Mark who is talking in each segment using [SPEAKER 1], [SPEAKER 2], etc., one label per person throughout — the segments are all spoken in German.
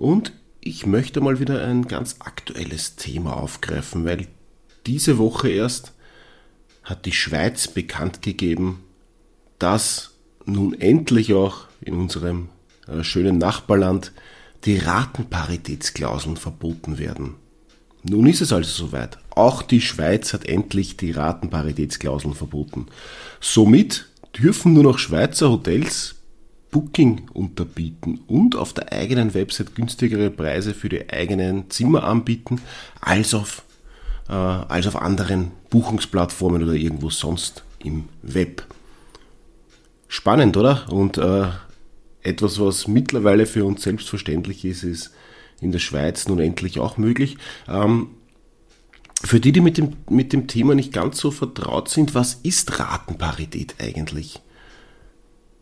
[SPEAKER 1] und ich möchte mal wieder ein ganz aktuelles Thema aufgreifen, weil diese Woche erst hat die Schweiz bekannt gegeben, dass nun endlich auch in unserem äh, schönen Nachbarland die Ratenparitätsklauseln verboten werden. Nun ist es also soweit. Auch die Schweiz hat endlich die Ratenparitätsklauseln verboten. Somit dürfen nur noch Schweizer Hotels Booking unterbieten und auf der eigenen Website günstigere Preise für die eigenen Zimmer anbieten, als auf, äh, als auf anderen Buchungsplattformen oder irgendwo sonst im Web. Spannend, oder? Und äh, etwas, was mittlerweile für uns selbstverständlich ist, ist in der Schweiz nun endlich auch möglich. Ähm, für die, die mit dem, mit dem Thema nicht ganz so vertraut sind, was ist Ratenparität eigentlich?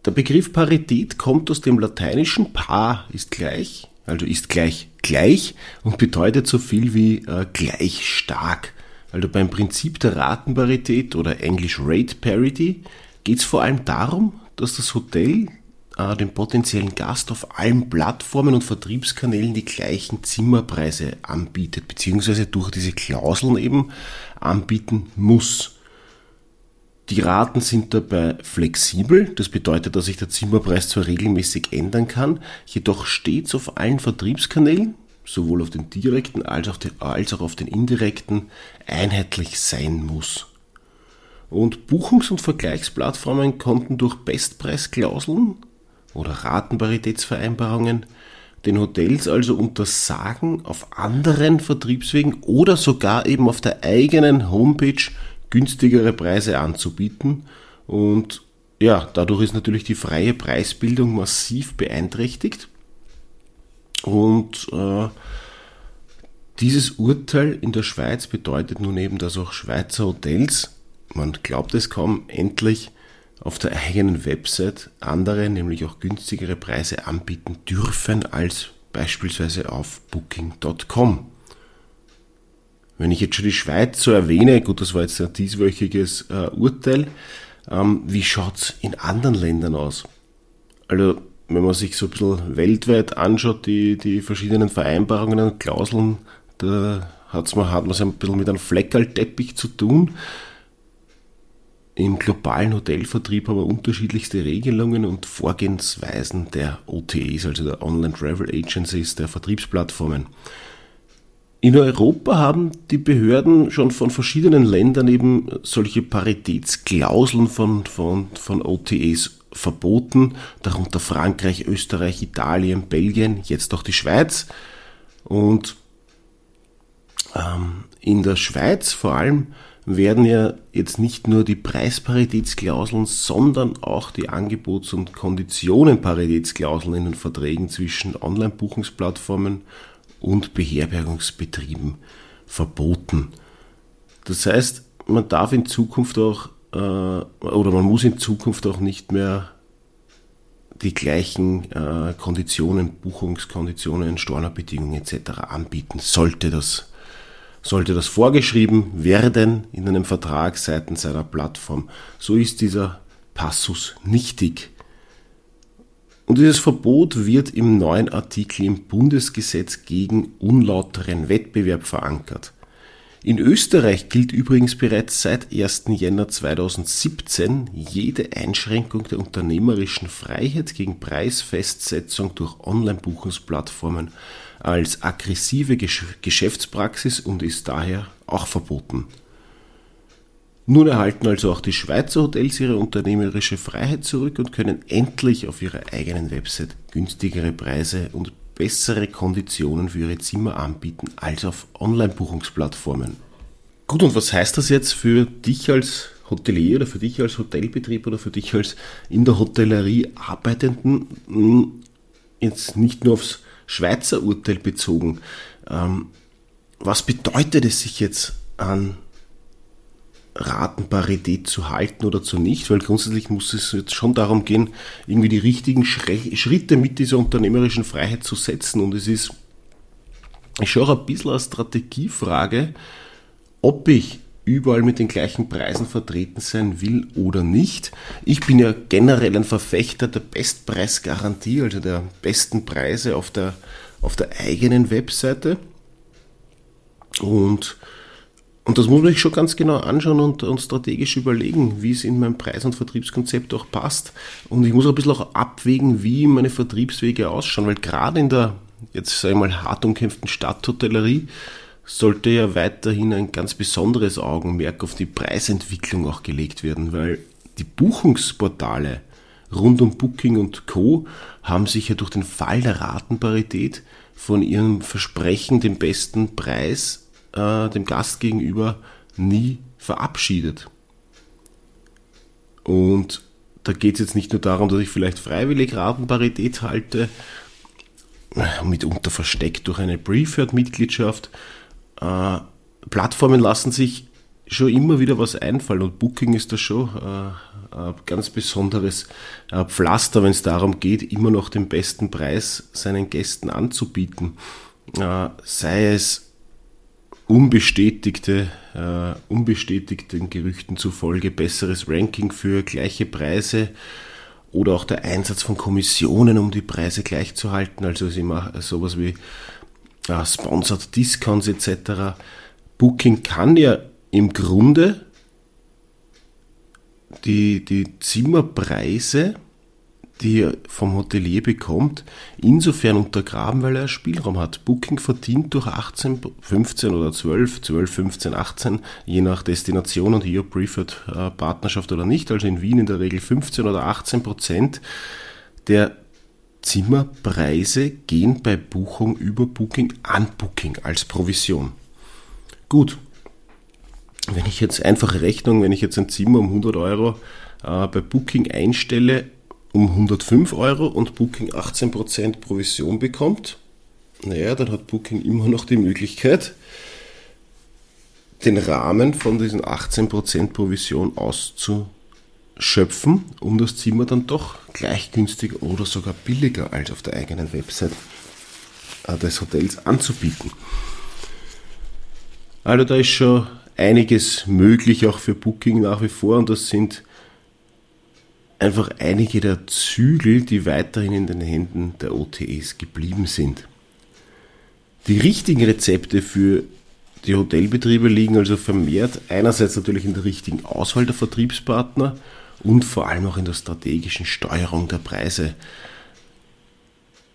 [SPEAKER 1] Der Begriff Parität kommt aus dem lateinischen par ist gleich, also ist gleich gleich und bedeutet so viel wie äh, gleich stark. Also beim Prinzip der Ratenparität oder englisch Rate Parity geht es vor allem darum, dass das Hotel äh, dem potenziellen Gast auf allen Plattformen und Vertriebskanälen die gleichen Zimmerpreise anbietet, beziehungsweise durch diese Klauseln eben anbieten muss. Die Raten sind dabei flexibel, das bedeutet, dass sich der Zimmerpreis zwar regelmäßig ändern kann, jedoch stets auf allen Vertriebskanälen, sowohl auf den direkten als, den, als auch auf den indirekten, einheitlich sein muss. Und Buchungs- und Vergleichsplattformen konnten durch Bestpreisklauseln oder Ratenparitätsvereinbarungen den Hotels also untersagen, auf anderen Vertriebswegen oder sogar eben auf der eigenen Homepage günstigere Preise anzubieten. Und ja, dadurch ist natürlich die freie Preisbildung massiv beeinträchtigt. Und äh, dieses Urteil in der Schweiz bedeutet nun eben, dass auch Schweizer Hotels, man glaubt es kaum, endlich auf der eigenen Website andere, nämlich auch günstigere Preise anbieten dürfen als beispielsweise auf booking.com. Wenn ich jetzt schon die Schweiz so erwähne, gut, das war jetzt ein dieswöchiges äh, Urteil, ähm, wie schaut's in anderen Ländern aus? Also, wenn man sich so ein bisschen weltweit anschaut, die, die verschiedenen Vereinbarungen und Klauseln, da hat's man, hat man es ein bisschen mit einem Fleckerlteppich zu tun. Im globalen Hotelvertrieb haben wir unterschiedlichste Regelungen und Vorgehensweisen der OTAs, also der Online Travel Agencies, der Vertriebsplattformen. In Europa haben die Behörden schon von verschiedenen Ländern eben solche Paritätsklauseln von, von, von OTAs verboten, darunter Frankreich, Österreich, Italien, Belgien, jetzt auch die Schweiz. Und ähm, in der Schweiz vor allem werden ja jetzt nicht nur die Preisparitätsklauseln, sondern auch die Angebots- und Konditionenparitätsklauseln in den Verträgen zwischen Online-Buchungsplattformen und Beherbergungsbetrieben verboten. Das heißt, man darf in Zukunft auch äh, oder man muss in Zukunft auch nicht mehr die gleichen äh, Konditionen, Buchungskonditionen, Stornerbedingungen etc. anbieten, sollte das, sollte das vorgeschrieben werden in einem Vertrag seitens einer Plattform. So ist dieser Passus nichtig. Und dieses Verbot wird im neuen Artikel im Bundesgesetz gegen unlauteren Wettbewerb verankert. In Österreich gilt übrigens bereits seit 1. Jänner 2017 jede Einschränkung der unternehmerischen Freiheit gegen Preisfestsetzung durch Online-Buchungsplattformen als aggressive Geschäftspraxis und ist daher auch verboten. Nun erhalten also auch die Schweizer Hotels ihre unternehmerische Freiheit zurück und können endlich auf ihrer eigenen Website günstigere Preise und bessere Konditionen für ihre Zimmer anbieten als auf Online-Buchungsplattformen. Gut, und was heißt das jetzt für dich als Hotelier oder für dich als Hotelbetrieb oder für dich als in der Hotellerie Arbeitenden? Hm, jetzt nicht nur aufs Schweizer Urteil bezogen. Ähm, was bedeutet es sich jetzt an Ratenparität zu halten oder zu nicht, weil grundsätzlich muss es jetzt schon darum gehen, irgendwie die richtigen Schritte mit dieser unternehmerischen Freiheit zu setzen. Und es ist schon ein bisschen eine Strategiefrage, ob ich überall mit den gleichen Preisen vertreten sein will oder nicht. Ich bin ja generell ein Verfechter der Bestpreisgarantie, also der besten Preise auf der, auf der eigenen Webseite. Und und das muss man sich schon ganz genau anschauen und, und, strategisch überlegen, wie es in mein Preis- und Vertriebskonzept auch passt. Und ich muss auch ein bisschen auch abwägen, wie meine Vertriebswege ausschauen, weil gerade in der, jetzt sage ich mal, hart umkämpften Stadthotellerie sollte ja weiterhin ein ganz besonderes Augenmerk auf die Preisentwicklung auch gelegt werden, weil die Buchungsportale rund um Booking und Co. haben sich ja durch den Fall der Ratenparität von ihrem Versprechen, den besten Preis äh, dem Gast gegenüber nie verabschiedet. Und da geht es jetzt nicht nur darum, dass ich vielleicht freiwillig Ratenparität halte, mitunter versteckt durch eine Preferred-Mitgliedschaft. Äh, Plattformen lassen sich schon immer wieder was einfallen und Booking ist da schon äh, ein ganz besonderes äh, Pflaster, wenn es darum geht, immer noch den besten Preis seinen Gästen anzubieten. Äh, sei es unbestätigte, äh, unbestätigten Gerüchten zufolge besseres Ranking für gleiche Preise oder auch der Einsatz von Kommissionen, um die Preise gleich zu halten, also ist immer sowas wie äh, Sponsored Discounts etc. Booking kann ja im Grunde die, die Zimmerpreise die er vom Hotelier bekommt, insofern untergraben, weil er Spielraum hat. Booking verdient durch 18, 15 oder 12, 12, 15, 18, je nach Destination und hier Preferred äh, Partnerschaft oder nicht, also in Wien in der Regel 15 oder 18 Prozent der Zimmerpreise gehen bei Buchung über Booking an Booking als Provision. Gut, wenn ich jetzt einfache Rechnung, wenn ich jetzt ein Zimmer um 100 Euro äh, bei Booking einstelle, um 105 Euro und Booking 18% Provision bekommt, naja, dann hat Booking immer noch die Möglichkeit, den Rahmen von diesen 18% Provision auszuschöpfen, um das Zimmer dann doch gleich günstig oder sogar billiger als auf der eigenen Website äh, des Hotels anzubieten. Also da ist schon einiges möglich auch für Booking nach wie vor und das sind einfach einige der Zügel, die weiterhin in den Händen der OTEs geblieben sind. Die richtigen Rezepte für die Hotelbetriebe liegen also vermehrt einerseits natürlich in der richtigen Auswahl der Vertriebspartner und vor allem auch in der strategischen Steuerung der Preise.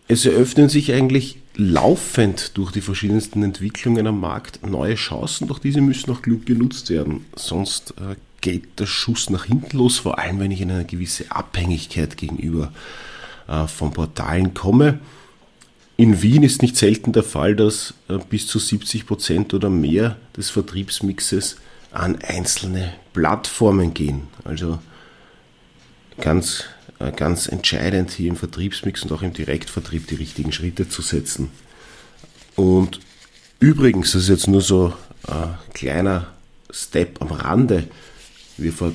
[SPEAKER 1] Es eröffnen sich eigentlich laufend durch die verschiedensten Entwicklungen am Markt neue Chancen, doch diese müssen auch klug genutzt werden. Sonst äh, geht der Schuss nach hinten los, vor allem wenn ich in eine gewisse Abhängigkeit gegenüber äh, von Portalen komme. In Wien ist nicht selten der Fall, dass äh, bis zu 70 Prozent oder mehr des Vertriebsmixes an einzelne Plattformen gehen. Also ganz, äh, ganz entscheidend hier im Vertriebsmix und auch im Direktvertrieb die richtigen Schritte zu setzen. Und übrigens, das ist jetzt nur so ein kleiner Step am Rande, wir ver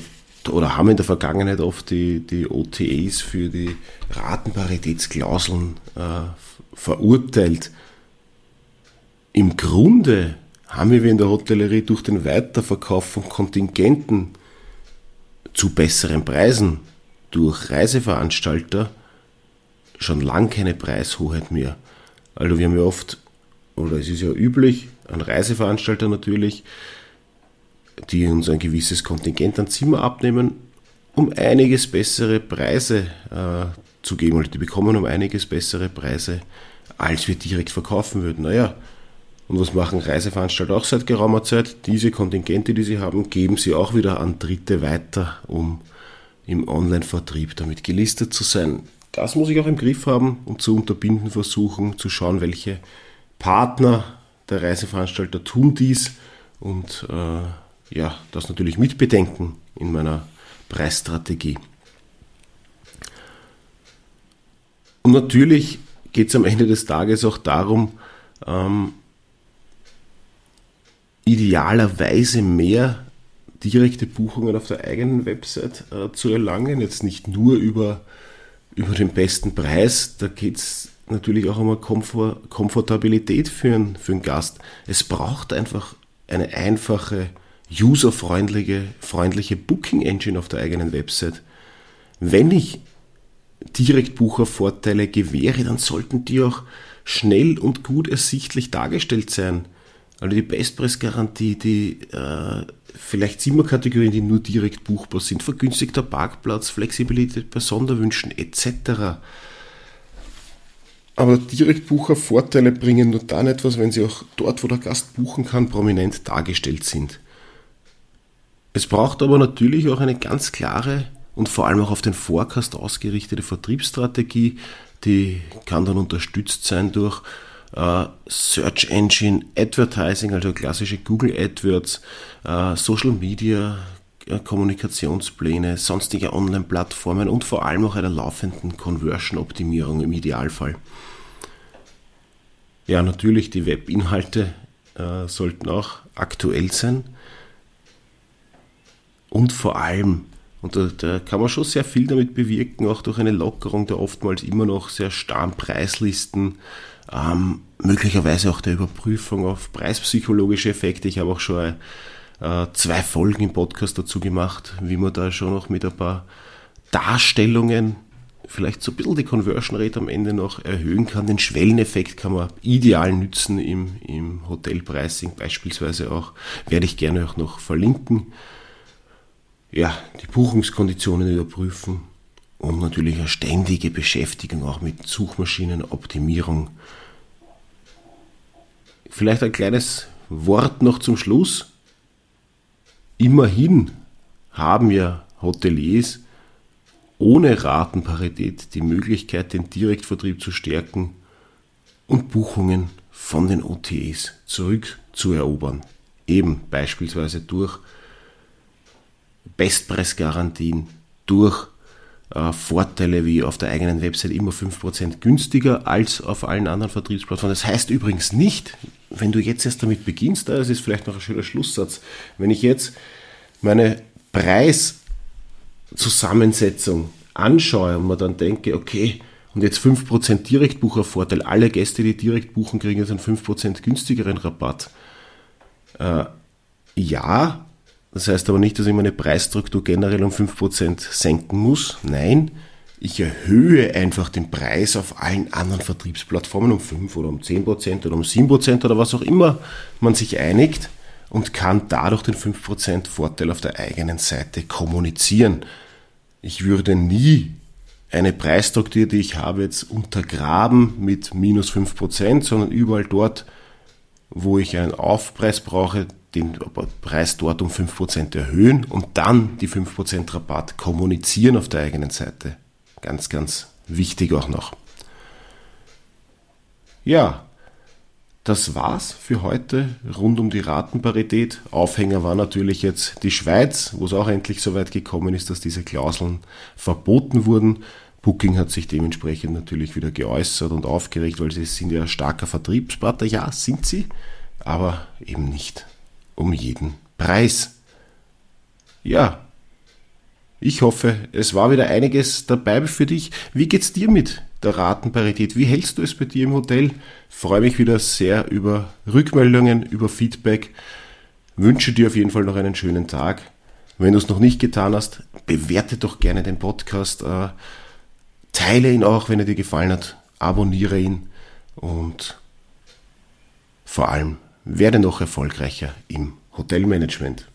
[SPEAKER 1] oder haben in der Vergangenheit oft die, die OTAs für die Ratenparitätsklauseln äh, verurteilt. Im Grunde haben wir in der Hotellerie durch den Weiterverkauf von Kontingenten zu besseren Preisen durch Reiseveranstalter schon lang keine Preishoheit mehr. Also wir haben ja oft, oder es ist ja üblich, ein Reiseveranstalter natürlich, die uns ein gewisses Kontingent an Zimmer abnehmen, um einiges bessere Preise äh, zu geben. Oder die bekommen um einiges bessere Preise, als wir direkt verkaufen würden. Naja, und was machen Reiseveranstalter auch seit geraumer Zeit? Diese Kontingente, die sie haben, geben sie auch wieder an Dritte weiter, um im Online-Vertrieb damit gelistet zu sein. Das muss ich auch im Griff haben und zu unterbinden versuchen, zu schauen, welche Partner der Reiseveranstalter tun dies und äh, ja, das natürlich mitbedenken in meiner Preisstrategie. Und natürlich geht es am Ende des Tages auch darum, ähm, idealerweise mehr direkte Buchungen auf der eigenen Website äh, zu erlangen. Jetzt nicht nur über, über den besten Preis, da geht es natürlich auch um Komfort, Komfortabilität für einen, für einen Gast. Es braucht einfach eine einfache, userfreundliche freundliche Booking Engine auf der eigenen Website. Wenn ich Direktbuchervorteile gewähre, dann sollten die auch schnell und gut ersichtlich dargestellt sein. Also die Bestpreisgarantie, die äh, vielleicht Zimmerkategorien, die nur direkt buchbar sind, vergünstigter Parkplatz, Flexibilität bei Sonderwünschen etc. Aber Direktbucher-Vorteile bringen nur dann etwas, wenn sie auch dort, wo der Gast buchen kann, prominent dargestellt sind. Es braucht aber natürlich auch eine ganz klare und vor allem auch auf den Forecast ausgerichtete Vertriebsstrategie, die kann dann unterstützt sein durch äh, Search Engine Advertising, also klassische Google AdWords, äh, Social Media, äh, Kommunikationspläne, sonstige Online-Plattformen und vor allem auch einer laufenden Conversion-Optimierung im Idealfall. Ja, natürlich, die Webinhalte sollten auch aktuell sein und vor allem und da, da, kann man schon sehr viel damit bewirken, auch durch eine Lockerung der oftmals immer noch sehr starren Preislisten, ähm, möglicherweise auch der Überprüfung auf preispsychologische Effekte. Ich habe auch schon äh, zwei Folgen im Podcast dazu gemacht, wie man da schon noch mit ein paar Darstellungen vielleicht so ein bisschen die Conversion Rate am Ende noch erhöhen kann. Den Schwelleneffekt kann man ideal nützen im, im Hotelpricing beispielsweise auch. Werde ich gerne auch noch verlinken ja, die Buchungskonditionen überprüfen und natürlich eine ständige Beschäftigung auch mit Suchmaschinenoptimierung. Vielleicht ein kleines Wort noch zum Schluss. Immerhin haben ja Hoteliers ohne Ratenparität die Möglichkeit, den Direktvertrieb zu stärken und Buchungen von den OTAs zurückzuerobern. Eben beispielsweise durch Bestpreisgarantien durch äh, Vorteile wie auf der eigenen Website immer 5% günstiger als auf allen anderen Vertriebsplattformen. Das heißt übrigens nicht, wenn du jetzt erst damit beginnst, das ist vielleicht noch ein schöner Schlusssatz, wenn ich jetzt meine Preiszusammensetzung anschaue und mir dann denke, okay, und jetzt 5% Direktbuchervorteil, alle Gäste, die direkt buchen, kriegen jetzt einen 5% günstigeren Rabatt. Äh, ja, das heißt aber nicht, dass ich meine Preisstruktur generell um 5% senken muss. Nein, ich erhöhe einfach den Preis auf allen anderen Vertriebsplattformen um 5 oder um 10% oder um 7% oder was auch immer man sich einigt und kann dadurch den 5% Vorteil auf der eigenen Seite kommunizieren. Ich würde nie eine Preisstruktur, die ich habe, jetzt untergraben mit minus 5%, sondern überall dort, wo ich einen Aufpreis brauche, den Preis dort um 5% erhöhen und dann die 5% Rabatt kommunizieren auf der eigenen Seite. Ganz, ganz wichtig auch noch. Ja, das war's für heute rund um die Ratenparität. Aufhänger war natürlich jetzt die Schweiz, wo es auch endlich so weit gekommen ist, dass diese Klauseln verboten wurden. Booking hat sich dementsprechend natürlich wieder geäußert und aufgeregt, weil sie sind ja starker Vertriebspartner. Ja, sind sie, aber eben nicht um jeden Preis. Ja, ich hoffe, es war wieder einiges dabei für dich. Wie geht's dir mit der Ratenparität? Wie hältst du es bei dir im Hotel? Freue mich wieder sehr über Rückmeldungen, über Feedback. Wünsche dir auf jeden Fall noch einen schönen Tag. Wenn du es noch nicht getan hast, bewerte doch gerne den Podcast. Äh, teile ihn auch, wenn er dir gefallen hat. Abonniere ihn und vor allem werde noch erfolgreicher im Hotelmanagement.